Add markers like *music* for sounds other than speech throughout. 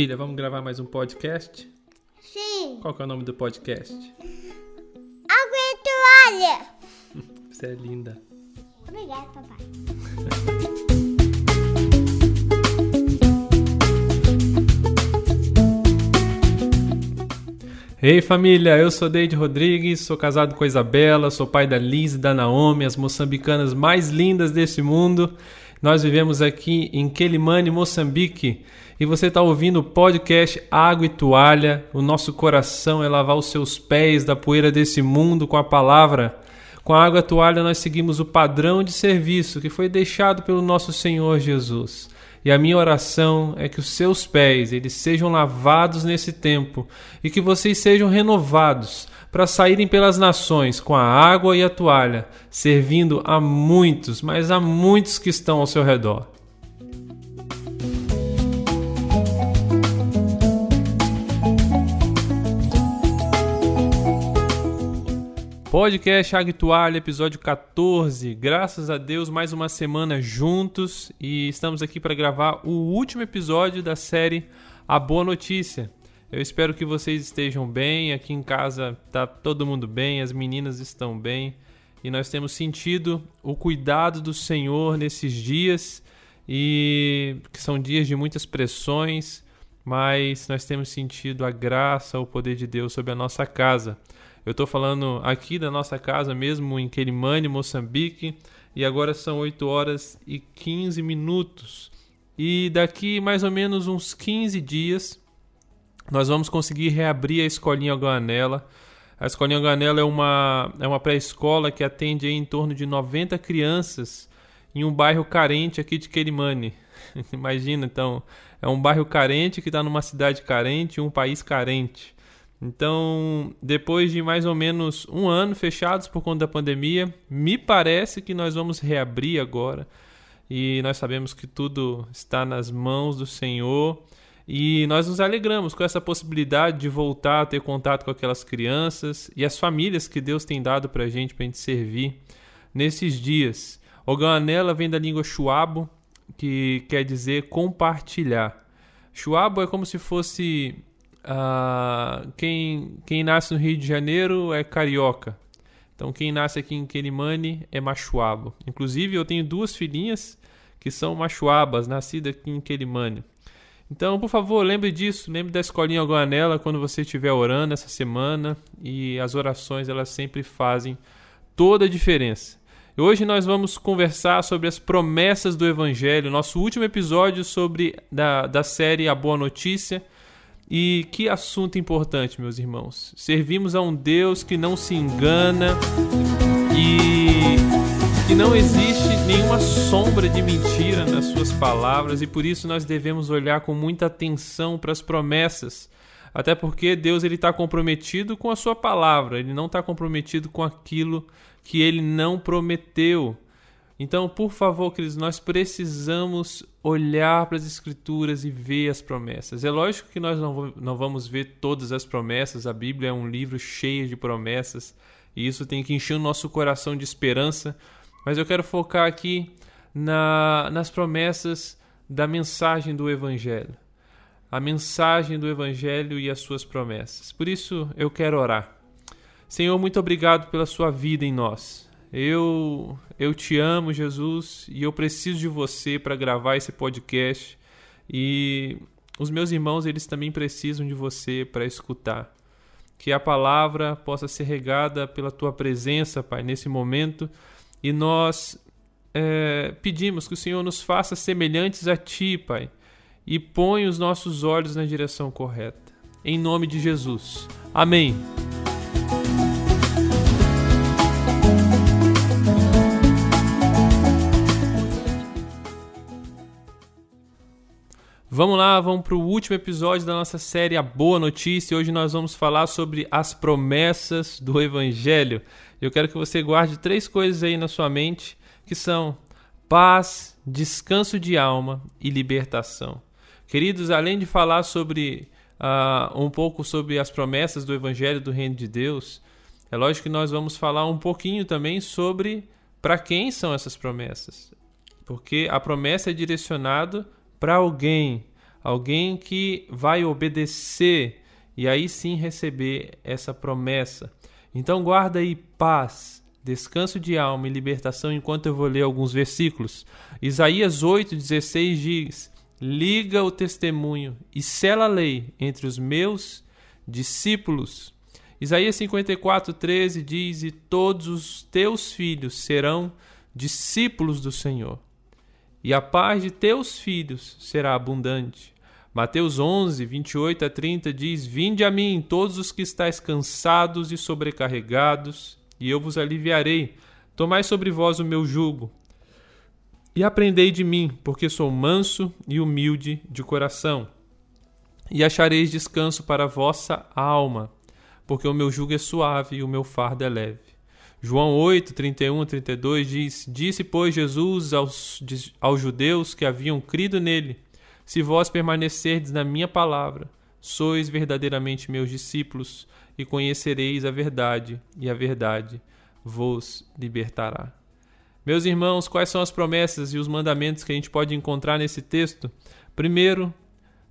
Filha, vamos gravar mais um podcast? Sim. Qual que é o nome do podcast? Água e toalha. *laughs* Você é linda. Obrigada, papai. *laughs* Ei família, eu sou Deide Rodrigues, sou casado com a Isabela, sou pai da Liz e da Naomi, as moçambicanas mais lindas desse mundo. Nós vivemos aqui em Quelimane, Moçambique, e você está ouvindo o podcast Água e Toalha. O nosso coração é lavar os seus pés da poeira desse mundo com a palavra. Com a água e a toalha nós seguimos o padrão de serviço que foi deixado pelo nosso Senhor Jesus. E a minha oração é que os seus pés eles sejam lavados nesse tempo e que vocês sejam renovados para saírem pelas nações com a água e a toalha, servindo a muitos, mas a muitos que estão ao seu redor. Podcast Água Toalha, episódio 14. Graças a Deus, mais uma semana juntos e estamos aqui para gravar o último episódio da série A Boa Notícia. Eu espero que vocês estejam bem. Aqui em casa tá todo mundo bem, as meninas estão bem e nós temos sentido o cuidado do Senhor nesses dias e que são dias de muitas pressões, mas nós temos sentido a graça, o poder de Deus sobre a nossa casa. Eu estou falando aqui da nossa casa mesmo, em Quelimane, Moçambique, e agora são 8 horas e 15 minutos. E daqui mais ou menos uns 15 dias, nós vamos conseguir reabrir a Escolinha Guanela. A Escolinha Guanela é uma, é uma pré-escola que atende em torno de 90 crianças em um bairro carente aqui de Quelimane. *laughs* Imagina, então, é um bairro carente que está numa cidade carente, um país carente. Então, depois de mais ou menos um ano fechados por conta da pandemia, me parece que nós vamos reabrir agora. E nós sabemos que tudo está nas mãos do Senhor. E nós nos alegramos com essa possibilidade de voltar a ter contato com aquelas crianças e as famílias que Deus tem dado para a gente, para a gente servir nesses dias. Oganela vem da língua chuabo, que quer dizer compartilhar. Chuabo é como se fosse Uh, quem, quem nasce no Rio de Janeiro é carioca. Então, quem nasce aqui em Quelimane é machuabo. Inclusive, eu tenho duas filhinhas que são machuabas, nascidas aqui em Quelimane. Então, por favor, lembre disso. Lembre da escolinha Guanela quando você estiver orando essa semana. E as orações, elas sempre fazem toda a diferença. Hoje nós vamos conversar sobre as promessas do Evangelho. Nosso último episódio sobre da, da série A Boa Notícia e que assunto importante, meus irmãos. Servimos a um Deus que não se engana e que não existe nenhuma sombra de mentira nas suas palavras e por isso nós devemos olhar com muita atenção para as promessas. Até porque Deus ele está comprometido com a sua palavra, ele não está comprometido com aquilo que ele não prometeu. Então, por favor, queridos, nós precisamos olhar para as Escrituras e ver as promessas. É lógico que nós não vamos ver todas as promessas, a Bíblia é um livro cheio de promessas e isso tem que encher o nosso coração de esperança, mas eu quero focar aqui na, nas promessas da mensagem do Evangelho. A mensagem do Evangelho e as suas promessas. Por isso eu quero orar. Senhor, muito obrigado pela sua vida em nós. Eu eu te amo, Jesus, e eu preciso de você para gravar esse podcast. E os meus irmãos, eles também precisam de você para escutar. Que a palavra possa ser regada pela tua presença, Pai, nesse momento. E nós é, pedimos que o Senhor nos faça semelhantes a Ti, Pai, e põe os nossos olhos na direção correta. Em nome de Jesus. Amém. Vamos lá, vamos para o último episódio da nossa série A Boa Notícia. Hoje nós vamos falar sobre as promessas do Evangelho. Eu quero que você guarde três coisas aí na sua mente, que são paz, descanso de alma e libertação. Queridos, além de falar sobre uh, um pouco sobre as promessas do Evangelho do Reino de Deus, é lógico que nós vamos falar um pouquinho também sobre para quem são essas promessas. Porque a promessa é direcionada para alguém. Alguém que vai obedecer e aí sim receber essa promessa. Então guarda aí paz, descanso de alma e libertação enquanto eu vou ler alguns versículos. Isaías 8:16 diz: Liga o testemunho e sela a lei entre os meus discípulos. Isaías 54:13 diz: E todos os teus filhos serão discípulos do Senhor. E a paz de teus filhos será abundante. Mateus 11, 28 a 30 diz: Vinde a mim, todos os que estáis cansados e sobrecarregados, e eu vos aliviarei. Tomai sobre vós o meu jugo. E aprendei de mim, porque sou manso e humilde de coração. E achareis descanso para a vossa alma, porque o meu jugo é suave e o meu fardo é leve. João 8, 31 a 32 diz: Disse, pois, Jesus aos, aos judeus que haviam crido nele se vós permanecerdes na minha palavra, sois verdadeiramente meus discípulos, e conhecereis a verdade, e a verdade vos libertará. Meus irmãos, quais são as promessas e os mandamentos que a gente pode encontrar nesse texto? Primeiro,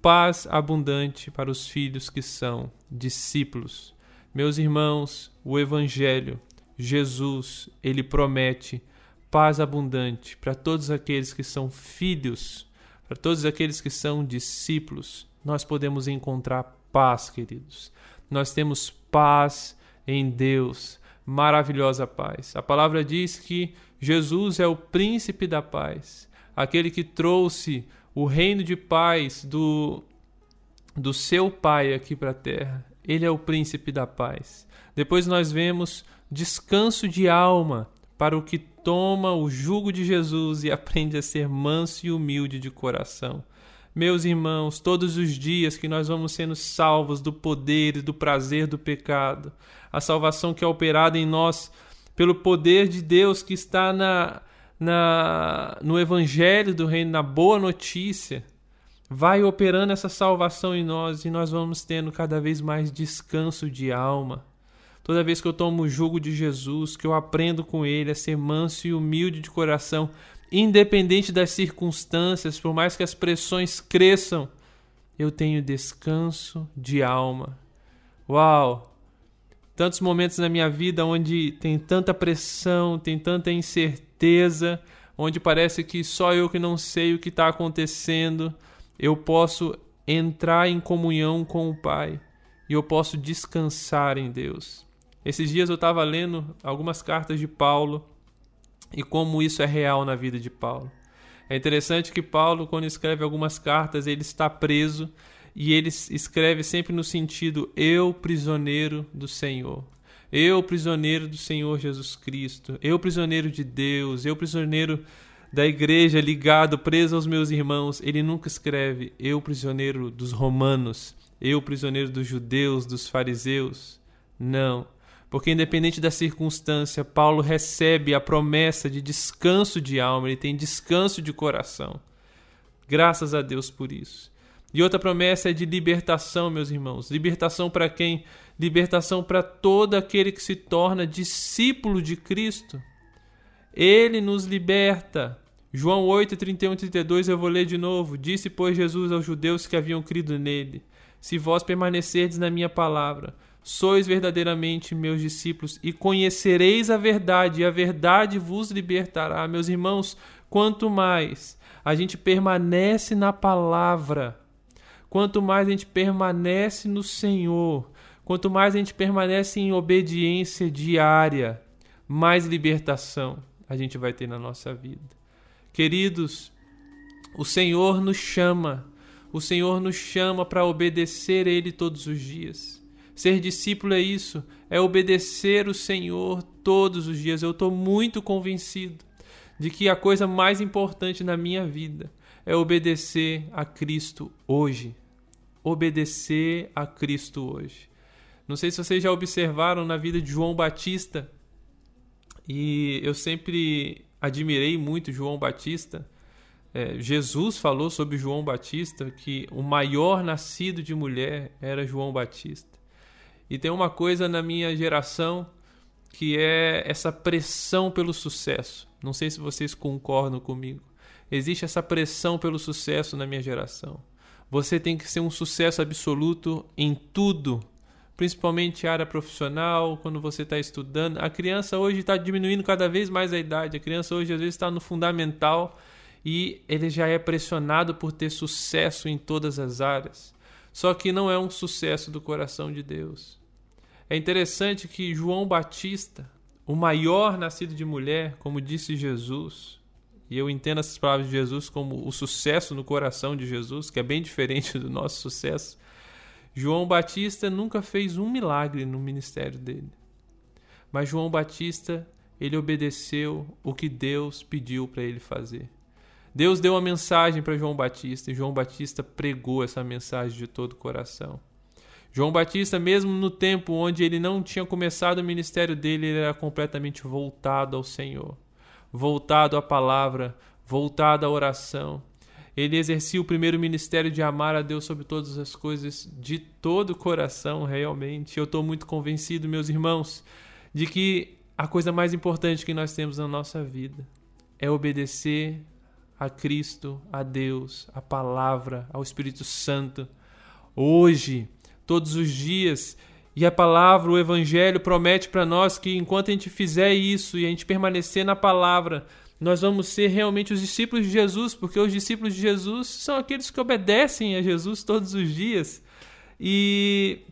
paz abundante para os filhos que são discípulos. Meus irmãos, o Evangelho, Jesus, ele promete paz abundante para todos aqueles que são filhos para todos aqueles que são discípulos, nós podemos encontrar paz, queridos. Nós temos paz em Deus, maravilhosa paz. A palavra diz que Jesus é o príncipe da paz, aquele que trouxe o reino de paz do, do seu Pai aqui para a terra. Ele é o príncipe da paz. Depois nós vemos descanso de alma para o que toma o jugo de Jesus e aprende a ser manso e humilde de coração. Meus irmãos, todos os dias que nós vamos sendo salvos do poder e do prazer do pecado, a salvação que é operada em nós pelo poder de Deus que está na, na, no Evangelho do Reino, na boa notícia, vai operando essa salvação em nós e nós vamos tendo cada vez mais descanso de alma Toda vez que eu tomo o jugo de Jesus, que eu aprendo com ele a ser manso e humilde de coração, independente das circunstâncias, por mais que as pressões cresçam, eu tenho descanso de alma. Uau! Tantos momentos na minha vida onde tem tanta pressão, tem tanta incerteza, onde parece que só eu que não sei o que está acontecendo, eu posso entrar em comunhão com o Pai e eu posso descansar em Deus. Esses dias eu estava lendo algumas cartas de Paulo e como isso é real na vida de Paulo. É interessante que Paulo, quando escreve algumas cartas, ele está preso e ele escreve sempre no sentido eu, prisioneiro do Senhor. Eu, prisioneiro do Senhor Jesus Cristo. Eu, prisioneiro de Deus. Eu, prisioneiro da igreja, ligado, preso aos meus irmãos. Ele nunca escreve eu, prisioneiro dos romanos. Eu, prisioneiro dos judeus, dos fariseus. Não porque independente da circunstância, Paulo recebe a promessa de descanso de alma, ele tem descanso de coração. Graças a Deus por isso. E outra promessa é de libertação, meus irmãos. Libertação para quem? Libertação para todo aquele que se torna discípulo de Cristo. Ele nos liberta. João 8, 31 e 32, eu vou ler de novo. Disse, pois, Jesus aos judeus que haviam crido nele: Se vós permanecerdes na minha palavra, sois verdadeiramente meus discípulos e conhecereis a verdade, e a verdade vos libertará. Meus irmãos, quanto mais a gente permanece na palavra, quanto mais a gente permanece no Senhor, quanto mais a gente permanece em obediência diária, mais libertação a gente vai ter na nossa vida. Queridos, o Senhor nos chama, o Senhor nos chama para obedecer Ele todos os dias. Ser discípulo é isso, é obedecer o Senhor todos os dias. Eu estou muito convencido de que a coisa mais importante na minha vida é obedecer a Cristo hoje. Obedecer a Cristo hoje. Não sei se vocês já observaram na vida de João Batista, e eu sempre admirei muito João Batista. É, Jesus falou sobre João Batista que o maior nascido de mulher era João Batista. E tem uma coisa na minha geração que é essa pressão pelo sucesso. Não sei se vocês concordam comigo. Existe essa pressão pelo sucesso na minha geração. Você tem que ser um sucesso absoluto em tudo, principalmente área profissional, quando você está estudando. A criança hoje está diminuindo cada vez mais a idade. A criança hoje às vezes está no fundamental e ele já é pressionado por ter sucesso em todas as áreas. Só que não é um sucesso do coração de Deus. É interessante que João Batista, o maior nascido de mulher, como disse Jesus, e eu entendo essas palavras de Jesus como o sucesso no coração de Jesus, que é bem *laughs* diferente do nosso sucesso. João Batista nunca fez um milagre no ministério dele. Mas João Batista, ele obedeceu o que Deus pediu para ele fazer. Deus deu uma mensagem para João Batista e João Batista pregou essa mensagem de todo o coração. João Batista, mesmo no tempo onde ele não tinha começado o ministério dele, ele era completamente voltado ao Senhor voltado à palavra, voltado à oração. Ele exercia o primeiro ministério de amar a Deus sobre todas as coisas, de todo o coração, realmente. Eu estou muito convencido, meus irmãos, de que a coisa mais importante que nós temos na nossa vida é obedecer a Cristo, a Deus, a palavra, ao Espírito Santo. Hoje, todos os dias, e a palavra, o Evangelho, promete para nós que enquanto a gente fizer isso e a gente permanecer na palavra, nós vamos ser realmente os discípulos de Jesus, porque os discípulos de Jesus são aqueles que obedecem a Jesus todos os dias. E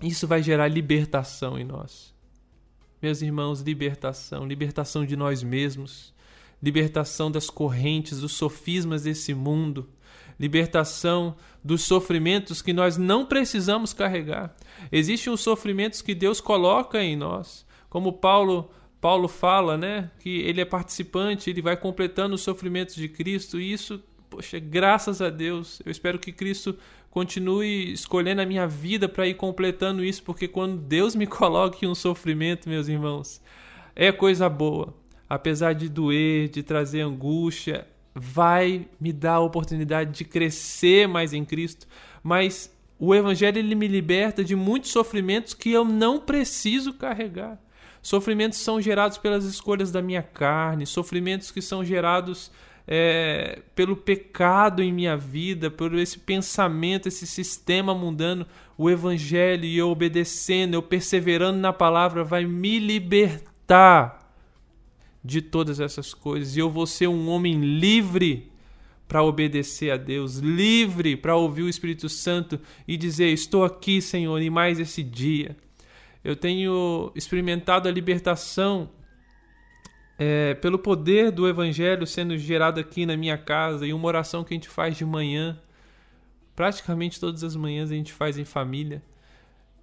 isso vai gerar libertação em nós. Meus irmãos, libertação, libertação de nós mesmos, libertação das correntes, dos sofismas desse mundo, libertação dos sofrimentos que nós não precisamos carregar. Existem os sofrimentos que Deus coloca em nós, como Paulo Paulo fala, né, que ele é participante, ele vai completando os sofrimentos de Cristo, e isso, poxa, graças a Deus. Eu espero que Cristo continue escolhendo a minha vida para ir completando isso, porque quando Deus me *laughs* coloca em um sofrimento, meus irmãos, é coisa boa. Apesar de doer, de trazer angústia, vai me dar a oportunidade de crescer mais em Cristo, mas o evangelho ele me liberta de muitos sofrimentos que eu não preciso carregar. Sofrimentos são gerados pelas escolhas da minha carne, sofrimentos que são gerados é, pelo pecado em minha vida, por esse pensamento, esse sistema mundano. O evangelho e eu obedecendo, eu perseverando na palavra, vai me libertar de todas essas coisas e eu vou ser um homem livre para obedecer a Deus, livre para ouvir o Espírito Santo e dizer: Estou aqui, Senhor, e mais esse dia. Eu tenho experimentado a libertação é, pelo poder do Evangelho sendo gerado aqui na minha casa e uma oração que a gente faz de manhã, praticamente todas as manhãs a gente faz em família,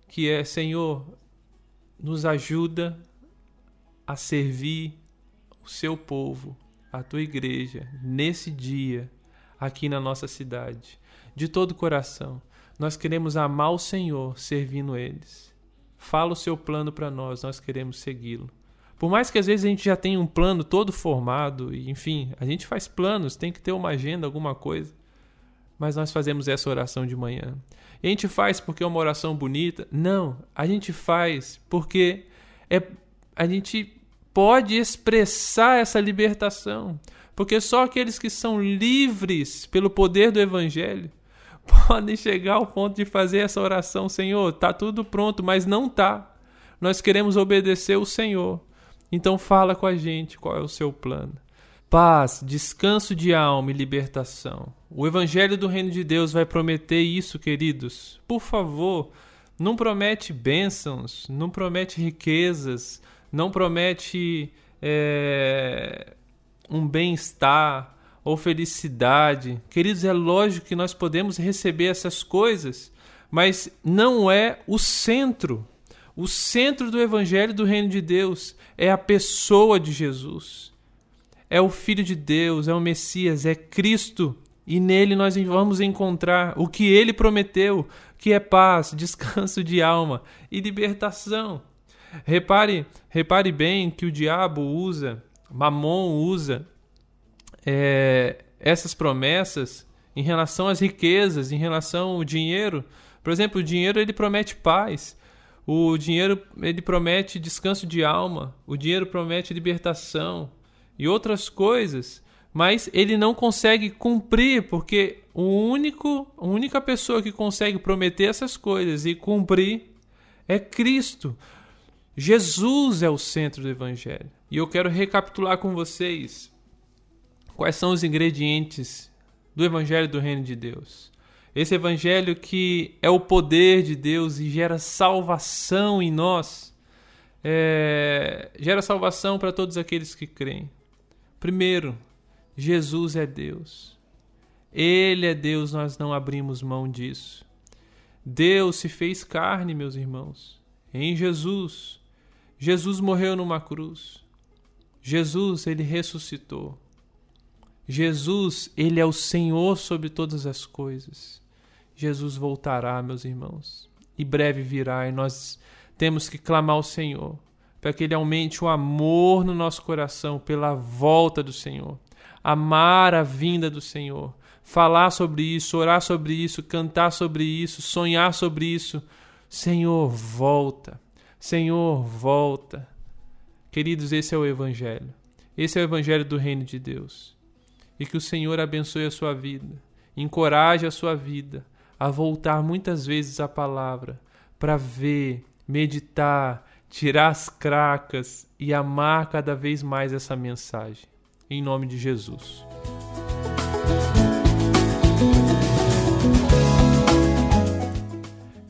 que é: Senhor, nos ajuda a servir o seu povo, a tua igreja, nesse dia, aqui na nossa cidade, de todo o coração. Nós queremos amar o Senhor servindo eles. Fala o seu plano para nós, nós queremos segui-lo. Por mais que às vezes a gente já tenha um plano todo formado, e enfim, a gente faz planos, tem que ter uma agenda, alguma coisa. Mas nós fazemos essa oração de manhã. E a gente faz porque é uma oração bonita? Não, a gente faz porque é a gente pode expressar essa libertação, porque só aqueles que são livres pelo poder do evangelho *laughs* podem chegar ao ponto de fazer essa oração, Senhor, tá tudo pronto, mas não tá. Nós queremos obedecer o Senhor. Então fala com a gente qual é o seu plano. Paz, descanso de alma e libertação. O evangelho do reino de Deus vai prometer isso, queridos. Por favor, não promete bênçãos, não promete riquezas, não promete é, um bem-estar ou felicidade. Queridos, é lógico que nós podemos receber essas coisas, mas não é o centro. O centro do Evangelho do Reino de Deus é a pessoa de Jesus. É o Filho de Deus, é o Messias, é Cristo. E nele nós vamos encontrar o que ele prometeu, que é paz, *laughs* descanso de alma e libertação. Repare, repare bem que o diabo usa, Mamon usa é, essas promessas em relação às riquezas, em relação ao dinheiro. Por exemplo, o dinheiro ele promete paz. O dinheiro ele promete descanso de alma. O dinheiro promete libertação e outras coisas. mas ele não consegue cumprir, porque o único, a única pessoa que consegue prometer essas coisas e cumprir é Cristo. Jesus é o centro do evangelho. E eu quero recapitular com vocês quais são os ingredientes do evangelho do reino de Deus. Esse evangelho que é o poder de Deus e gera salvação em nós, é, gera salvação para todos aqueles que creem. Primeiro, Jesus é Deus. Ele é Deus, nós não abrimos mão disso. Deus se fez carne, meus irmãos, em Jesus. Jesus morreu numa cruz. Jesus, ele ressuscitou. Jesus, ele é o Senhor sobre todas as coisas. Jesus voltará, meus irmãos, e breve virá, e nós temos que clamar ao Senhor para que ele aumente o amor no nosso coração pela volta do Senhor amar a vinda do Senhor, falar sobre isso, orar sobre isso, cantar sobre isso, sonhar sobre isso. Senhor, volta. Senhor, volta. Queridos, esse é o Evangelho. Esse é o Evangelho do Reino de Deus. E que o Senhor abençoe a sua vida, encoraje a sua vida a voltar muitas vezes à palavra para ver, meditar, tirar as cracas e amar cada vez mais essa mensagem em nome de Jesus.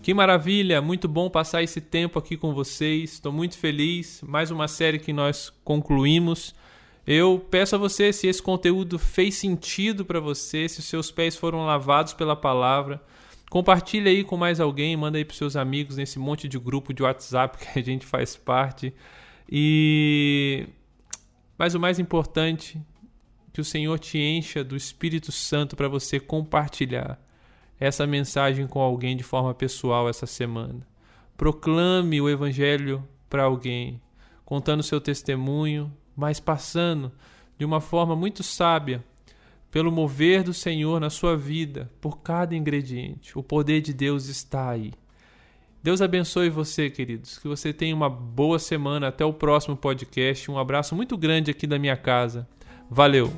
Que maravilha, muito bom passar esse tempo aqui com vocês. Estou muito feliz. Mais uma série que nós concluímos. Eu peço a você se esse conteúdo fez sentido para você, se os seus pés foram lavados pela palavra, compartilhe aí com mais alguém, manda aí para seus amigos nesse monte de grupo de WhatsApp *laughs* que a gente faz parte. E mas o mais importante, que o Senhor te encha do Espírito Santo para você compartilhar essa mensagem com alguém de forma pessoal essa semana. Proclame o Evangelho para alguém, contando seu testemunho, mas passando de uma forma muito sábia pelo mover do Senhor na sua vida, por cada ingrediente. O poder de Deus está aí. Deus abençoe você, queridos. Que você tenha uma boa semana. Até o próximo podcast. Um abraço muito grande aqui da minha casa. Valeu!